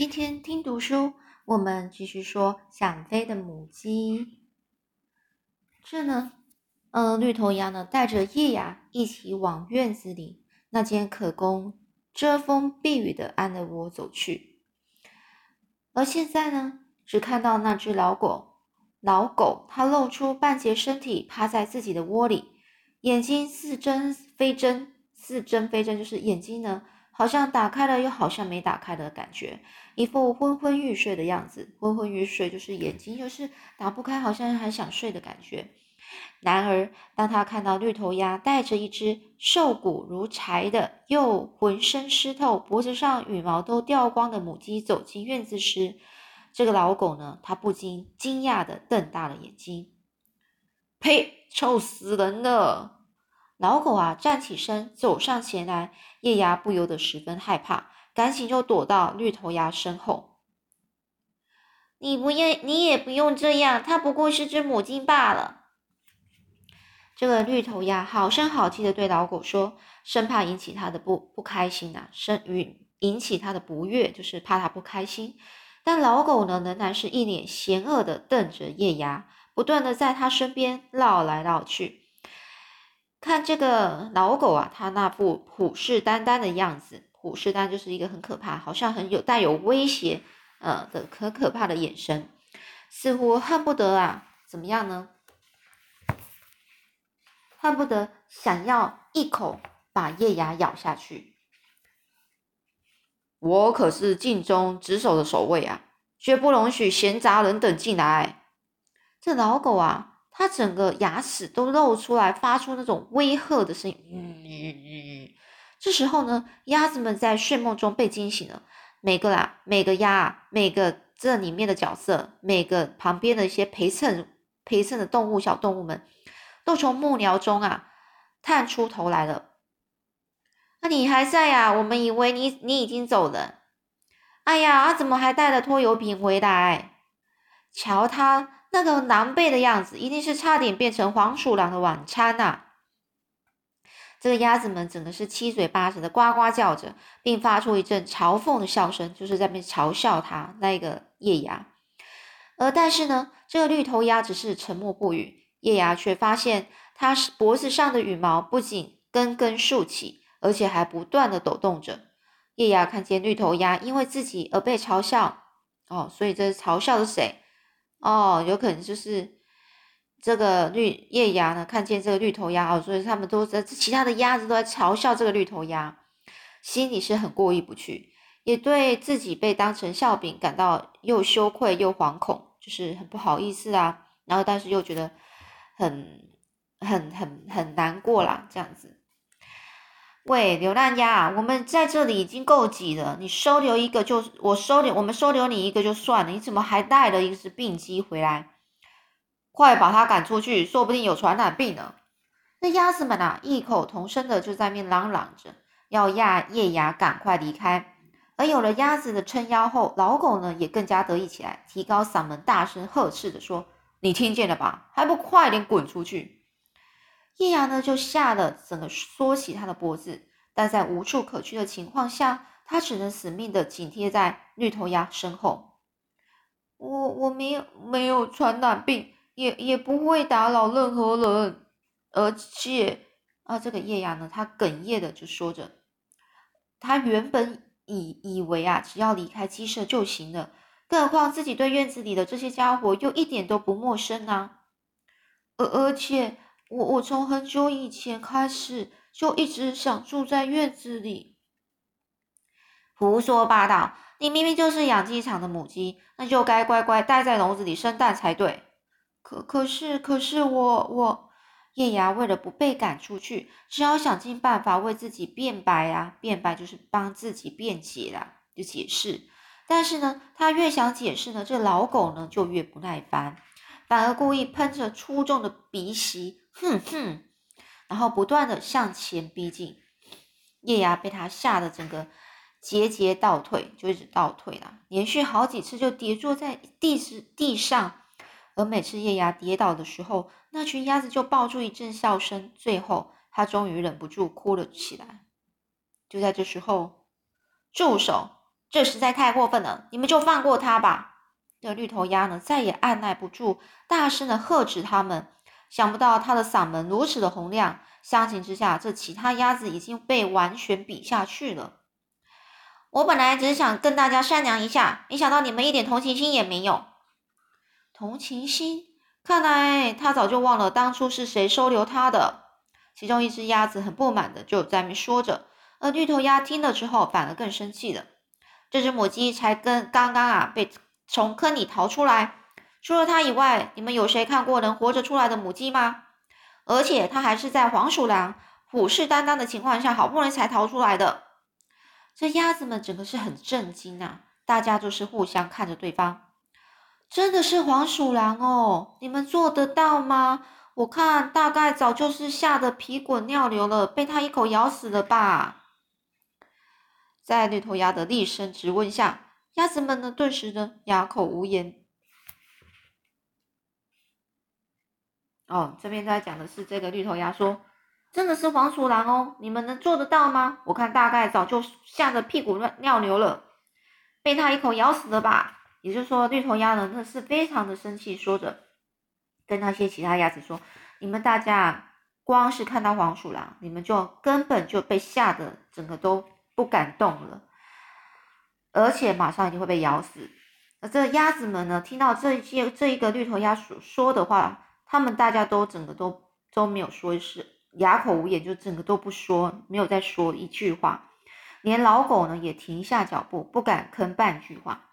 今天听读书，我们继续说想飞的母鸡。这呢，呃，绿头鸭呢带着叶芽一起往院子里那间可供遮风避雨的安乐窝走去。而现在呢，只看到那只老狗，老狗它露出半截身体趴在自己的窝里，眼睛似睁非睁，似睁非睁，就是眼睛呢。好像打开了，又好像没打开的感觉，一副昏昏欲睡的样子。昏昏欲睡就是眼睛就是打不开，好像还想睡的感觉。然而，当他看到绿头鸭带着一只瘦骨如柴的、又浑身湿透、脖子上羽毛都掉光的母鸡走进院子时，这个老狗呢，他不禁惊讶的瞪大了眼睛。呸！臭死人了！老狗啊，站起身，走上前来。叶芽不由得十分害怕，赶紧就躲到绿头鸭身后。你不要，你也不用这样，它不过是只母鸡罢了。这个绿头鸭好声好气的对老狗说，生怕引起它的不不开心呐，生与引起它的不悦，就是怕它不开心。但老狗呢，仍然是一脸嫌恶的瞪着叶芽，不断的在它身边绕来绕去。看这个老狗啊，它那副虎视眈眈的样子，虎视眈就是一个很可怕，好像很有带有威胁，呃的可可怕的眼神，似乎恨不得啊，怎么样呢？恨不得想要一口把叶芽咬下去。我可是尽忠职守的守卫啊，绝不容许闲杂人等进来。这老狗啊。它整个牙齿都露出来，发出那种威吓的声音。嗯，这时候呢，鸭子们在睡梦中被惊醒了。每个啊，每个鸭啊，每个这里面的角色，每个旁边的一些陪衬陪衬的动物小动物们，都从木鸟中啊探出头来了。那你还在呀？我们以为你你已经走了。哎呀，怎么还带了拖油瓶回来？瞧他。那个狼狈的样子，一定是差点变成黄鼠狼的晚餐呐！这个鸭子们整个是七嘴八舌的呱呱叫着，并发出一阵嘲讽的笑声，就是在那嘲笑它那个叶芽。而但是呢，这个绿头鸭只是沉默不语，叶芽却发现它脖子上的羽毛不仅根根竖起，而且还不断的抖动着。叶芽看见绿头鸭因为自己而被嘲笑，哦，所以这是嘲笑的谁？哦，有可能就是这个绿叶鸭呢，看见这个绿头鸭哦，所以他们都在其他的鸭子都在嘲笑这个绿头鸭，心里是很过意不去，也对自己被当成笑柄感到又羞愧又惶恐，就是很不好意思啊。然后，但是又觉得很很很很难过啦，这样子。喂，流浪鸭，我们在这里已经够挤了，你收留一个就我收留，我们收留你一个就算了，你怎么还带了一只病鸡回来？快把它赶出去，说不定有传染病呢。那鸭子们啊，异口同声的就在面嚷嚷着，要亚叶芽赶快离开。而有了鸭子的撑腰后，老狗呢也更加得意起来，提高嗓门，大声呵斥的说：“你听见了吧？还不快点滚出去！”叶芽呢，就吓得整个缩起他的脖子，但在无处可去的情况下，他只能死命的紧贴在绿头鸭身后。我我没有没有传染病，也也不会打扰任何人，而且啊，这个叶芽呢，他哽咽的就说着，他原本以以为啊，只要离开鸡舍就行了，更何况自己对院子里的这些家伙又一点都不陌生啊，而而且。我我从很久以前开始就一直想住在院子里。胡说八道！你明明就是养鸡场的母鸡，那就该乖乖待在笼子里生蛋才对。可可是可是我我叶芽为了不被赶出去，只好想尽办法为自己辩白啊！辩白就是帮自己辩解啦，就解释。但是呢，他越想解释呢，这老狗呢就越不耐烦，反而故意喷着粗重的鼻息。哼哼，然后不断的向前逼近，叶芽被他吓得整个节节倒退，就一直倒退了，连续好几次就跌坐在地是地上，而每次叶芽跌倒的时候，那群鸭子就爆出一阵笑声，最后他终于忍不住哭了起来。就在这时候，住手！这实在太过分了，你们就放过他吧。这绿头鸭呢，再也按耐不住，大声的呵斥他们。想不到他的嗓门如此的洪亮，相形之下，这其他鸭子已经被完全比下去了。我本来只是想跟大家商量一下，没想到你们一点同情心也没有。同情心？看来他早就忘了当初是谁收留他的。其中一只鸭子很不满的就在那说着，而绿头鸭听了之后反而更生气了。这只母鸡才跟刚刚啊被从坑里逃出来。除了它以外，你们有谁看过能活着出来的母鸡吗？而且它还是在黄鼠狼虎视眈眈的情况下，好不容易才逃出来的。这鸭子们整个是很震惊啊！大家就是互相看着对方。真的是黄鼠狼哦！你们做得到吗？我看大概早就是吓得皮滚尿流了，被它一口咬死了吧？在绿头鸭的厉声质问下，鸭子们呢顿时呢哑口无言。哦，这边在讲的是这个绿头鸭说：“真的是黄鼠狼哦，你们能做得到吗？我看大概早就吓得屁滚尿流了，被它一口咬死了吧。”也就是说，绿头鸭呢，那是非常的生气，说着跟那些其他鸭子说：“你们大家光是看到黄鼠狼，你们就根本就被吓得整个都不敢动了，而且马上就会被咬死。”那这鸭子们呢，听到这些这一个绿头鸭所说的话。他们大家都整个都都没有说，是哑口无言，就整个都不说，没有再说一句话。连老狗呢也停下脚步，不敢吭半句话。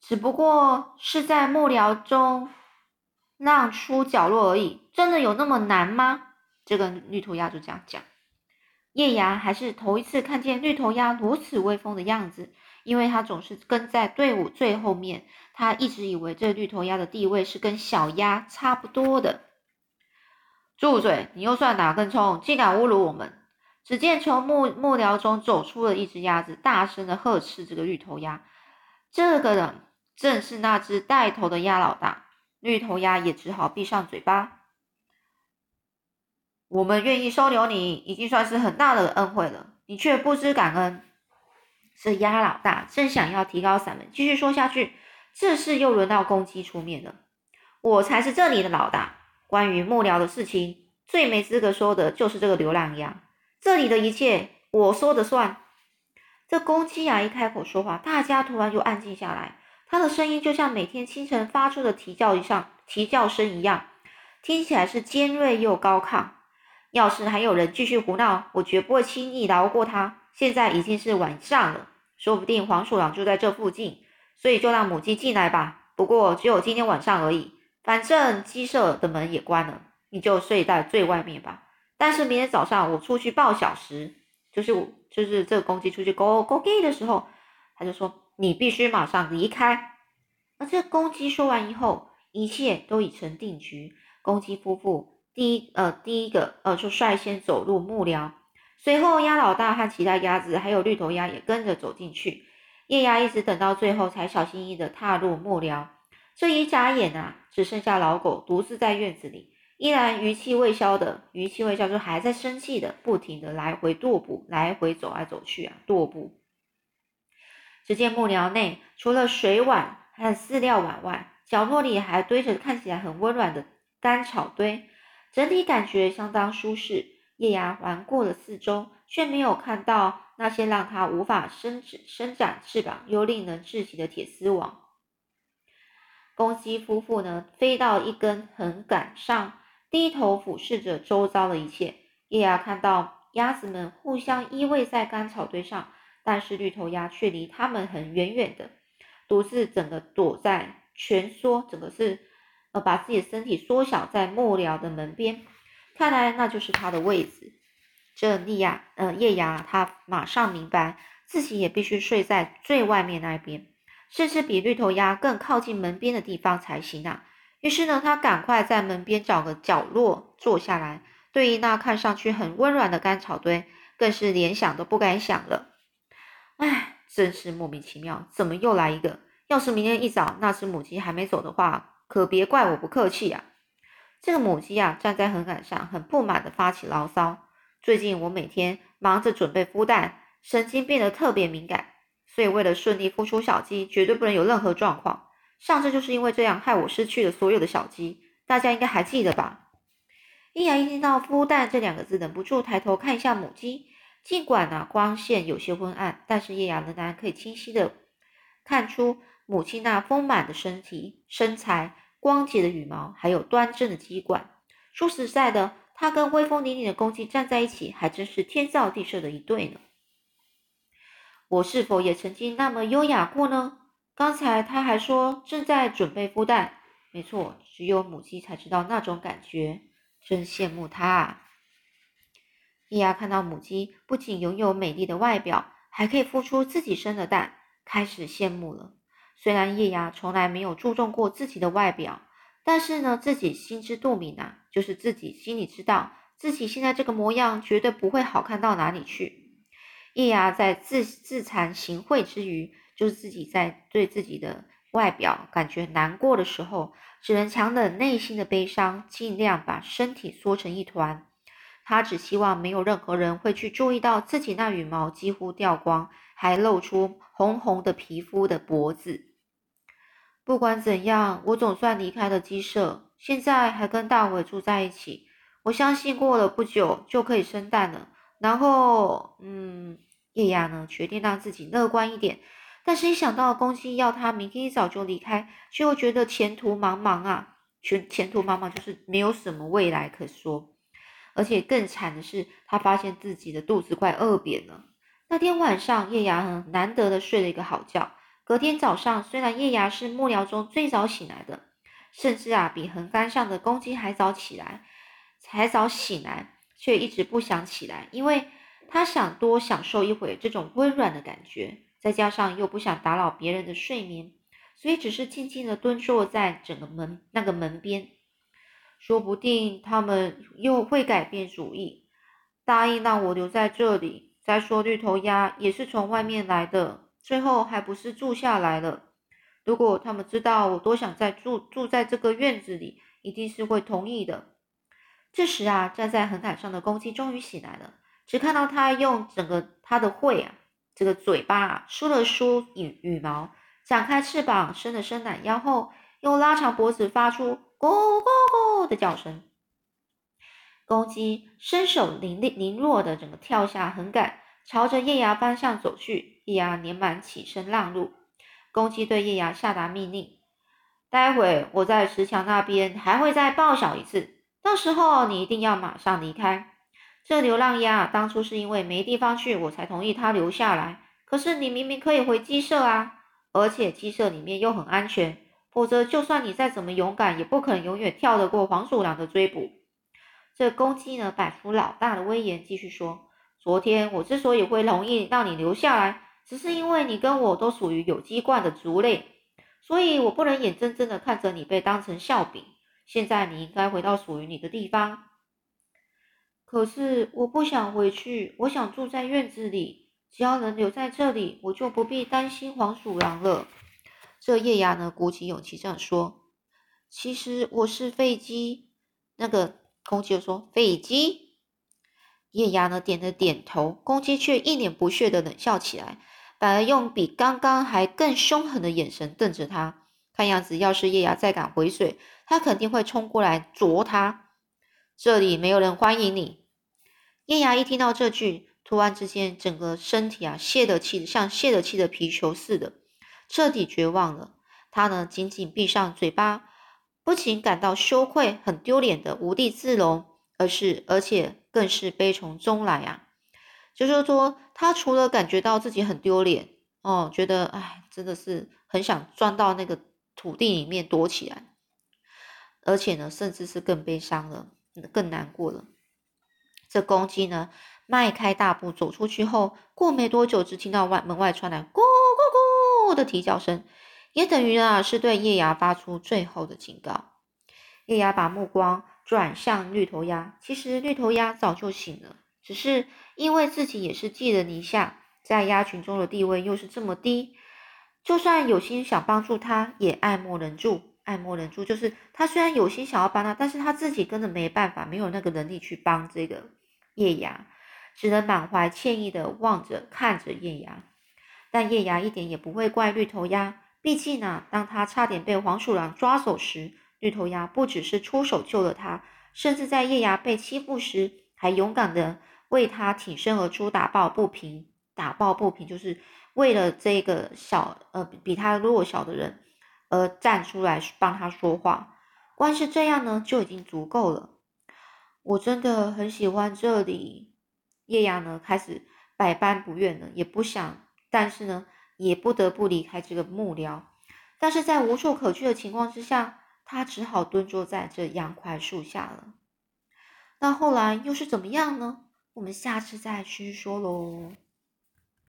只不过是在幕僚中让出角落而已，真的有那么难吗？这个绿头鸭就这样讲。叶芽还是头一次看见绿头鸭如此威风的样子。因为他总是跟在队伍最后面，他一直以为这绿头鸭的地位是跟小鸭差不多的。住嘴！你又算哪根葱，竟敢侮辱我们！只见从幕幕僚中走出了一只鸭子，大声的呵斥这个绿头鸭。这个人正是那只带头的鸭老大。绿头鸭也只好闭上嘴巴。我们愿意收留你，已经算是很大的恩惠了，你却不知感恩。这鸭老大正想要提高嗓门继续说下去，这事又轮到公鸡出面了。我才是这里的老大，关于幕僚的事情，最没资格说的就是这个流浪鸭。这里的一切我说的算。这公鸡啊一开口说话，大家突然就安静下来。它的声音就像每天清晨发出的啼叫一样，啼叫声一样，听起来是尖锐又高亢。要是还有人继续胡闹，我绝不会轻易饶过他。现在已经是晚上了。说不定黄鼠狼就在这附近，所以就让母鸡进来吧。不过只有今天晚上而已，反正鸡舍的门也关了，你就睡在最外面吧。但是明天早上我出去报晓时，就是我就是这个公鸡出去 go go gay 的时候，他就说你必须马上离开。而这公鸡说完以后，一切都已成定局。公鸡夫妇第一呃第一个呃就率先走入幕僚。随后，鸭老大和其他鸭子，还有绿头鸭也跟着走进去。叶芽一直等到最后，才小心翼翼地踏入幕僚。这一眨眼啊，只剩下老狗独自在院子里，依然余气未消的，余气未消就还在生气的，不停地来回踱步，来回走来走去啊，踱步。只见幕僚内除了水碗和饲料碗外，角落里还堆着看起来很温暖的干草堆，整体感觉相当舒适。叶芽环顾了四周，却没有看到那些让它无法伸展、伸展翅膀又令人窒息的铁丝网。公鸡夫妇呢，飞到一根横杆上，低头俯视着周遭的一切。叶芽看到鸭子们互相依偎在干草堆上，但是绿头鸭却离它们很远远的，独自整个躲在蜷缩，整个是呃把自己的身体缩小在幕僚的门边。看来那就是它的位置。这利亚，呃，叶芽，他马上明白自己也必须睡在最外面那一边，甚至比绿头鸭更靠近门边的地方才行啊。于是呢，他赶快在门边找个角落坐下来。对于那看上去很温暖的干草堆，更是连想都不敢想了。唉，真是莫名其妙，怎么又来一个？要是明天一早那只母鸡还没走的话，可别怪我不客气啊。这个母鸡啊，站在横杆上，很不满的发起牢骚。最近我每天忙着准备孵蛋，神经变得特别敏感。所以为了顺利孵出小鸡，绝对不能有任何状况。上次就是因为这样，害我失去了所有的小鸡，大家应该还记得吧？叶雅一听到“孵蛋”这两个字，忍不住抬头看一下母鸡。尽管呢光线有些昏暗，但是叶雅仍然可以清晰的看出母亲那丰满的身体、身材、光洁的羽毛，还有端正的鸡冠。说实在的，它跟威风凛凛的公鸡站在一起，还真是天造地设的一对呢。我是否也曾经那么优雅过呢？刚才他还说正在准备孵蛋，没错，只有母鸡才知道那种感觉，真羡慕它啊！叶芽看到母鸡不仅拥有美丽的外表，还可以孵出自己生的蛋，开始羡慕了。虽然叶芽从来没有注重过自己的外表，但是呢，自己心知肚明啊，就是自己心里知道自己现在这个模样绝对不会好看到哪里去。叶芽在自自惭形秽之余。就是自己在对自己的外表感觉难过的时候，只能强忍内心的悲伤，尽量把身体缩成一团。他只希望没有任何人会去注意到自己那羽毛几乎掉光，还露出红红的皮肤的脖子。不管怎样，我总算离开了鸡舍，现在还跟大伟住在一起。我相信过了不久就可以生蛋了。然后，嗯，叶芽呢，决定让自己乐观一点。但是，一想到公鸡要他明天一早就离开，就又觉得前途茫茫啊！前前途茫茫，就是没有什么未来可说。而且更惨的是，他发现自己的肚子快饿扁了。那天晚上，叶芽很难得的睡了一个好觉。隔天早上，虽然叶芽是幕僚中最早醒来的，甚至啊比横杆上的公鸡还早起来，还早醒来，却一直不想起来，因为他想多享受一会这种温软的感觉。再加上又不想打扰别人的睡眠，所以只是静静的蹲坐在整个门那个门边。说不定他们又会改变主意，答应让我留在这里。再说绿头鸭也是从外面来的，最后还不是住下来了。如果他们知道我多想再住住在这个院子里，一定是会同意的。这时啊，站在横杆上的公鸡终于醒来了，只看到它用整个它的喙啊。这个嘴巴啊梳了梳羽羽毛，展开翅膀，伸了伸懒腰后，又拉长脖子，发出“咕咕咕”的叫声。公鸡身手灵利灵弱的，整个跳下横杆，朝着叶芽方向走去。叶芽连忙起身让路。公鸡对叶芽下达命令：“待会我在石墙那边还会再报晓一次，到时候你一定要马上离开。”这流浪鸭当初是因为没地方去，我才同意它留下来。可是你明明可以回鸡舍啊，而且鸡舍里面又很安全。否则，就算你再怎么勇敢，也不可能永远跳得过黄鼠狼的追捕。这公鸡呢，摆出老大的威严，继续说：昨天我之所以会同意让你留下来，只是因为你跟我都属于有机冠的族类，所以我不能眼睁睁的看着你被当成笑柄。现在你应该回到属于你的地方。可是我不想回去，我想住在院子里。只要能留在这里，我就不必担心黄鼠狼了。这叶芽呢，鼓起勇气这样说：“其实我是废鸡。”那个公鸡就说：“废鸡。”叶芽呢，点了点头。公鸡却一脸不屑的冷笑起来，反而用比刚刚还更凶狠的眼神瞪着他。看样子，要是叶芽再敢回水，他肯定会冲过来啄他。这里没有人欢迎你。叶芽一听到这句，突然之间，整个身体啊泄了气，像泄了气的皮球似的，彻底绝望了。他呢紧紧闭上嘴巴，不仅感到羞愧、很丢脸的无地自容，而是而且更是悲从中来啊！就是说，他除了感觉到自己很丢脸哦，觉得哎，真的是很想钻到那个土地里面躲起来，而且呢，甚至是更悲伤了，更难过了。这公鸡呢，迈开大步走出去后，过没多久，只听到外门外传来“咕咕咕”的啼叫声，也等于啊是对叶芽发出最后的警告。叶芽把目光转向绿头鸭，其实绿头鸭早就醒了，只是因为自己也是寄人篱下，在鸭群中的地位又是这么低，就算有心想帮助他，也爱莫能助。爱莫能助，就是他虽然有心想要帮他，但是他自己根本没办法，没有那个能力去帮这个。叶芽只能满怀歉意的望着看着叶芽，但叶芽一点也不会怪绿头鸭，毕竟啊，当他差点被黄鼠狼抓走时，绿头鸭不只是出手救了他，甚至在叶芽被欺负时，还勇敢的为他挺身而出，打抱不平。打抱不平，就是为了这个小呃比他弱小的人而站出来帮他说话。光是这样呢，就已经足够了。我真的很喜欢这里。叶阳呢，开始百般不愿了，也不想，但是呢，也不得不离开这个幕僚。但是在无处可去的情况之下，他只好蹲坐在这杨槐树下了。那后来又是怎么样呢？我们下次再继续说喽。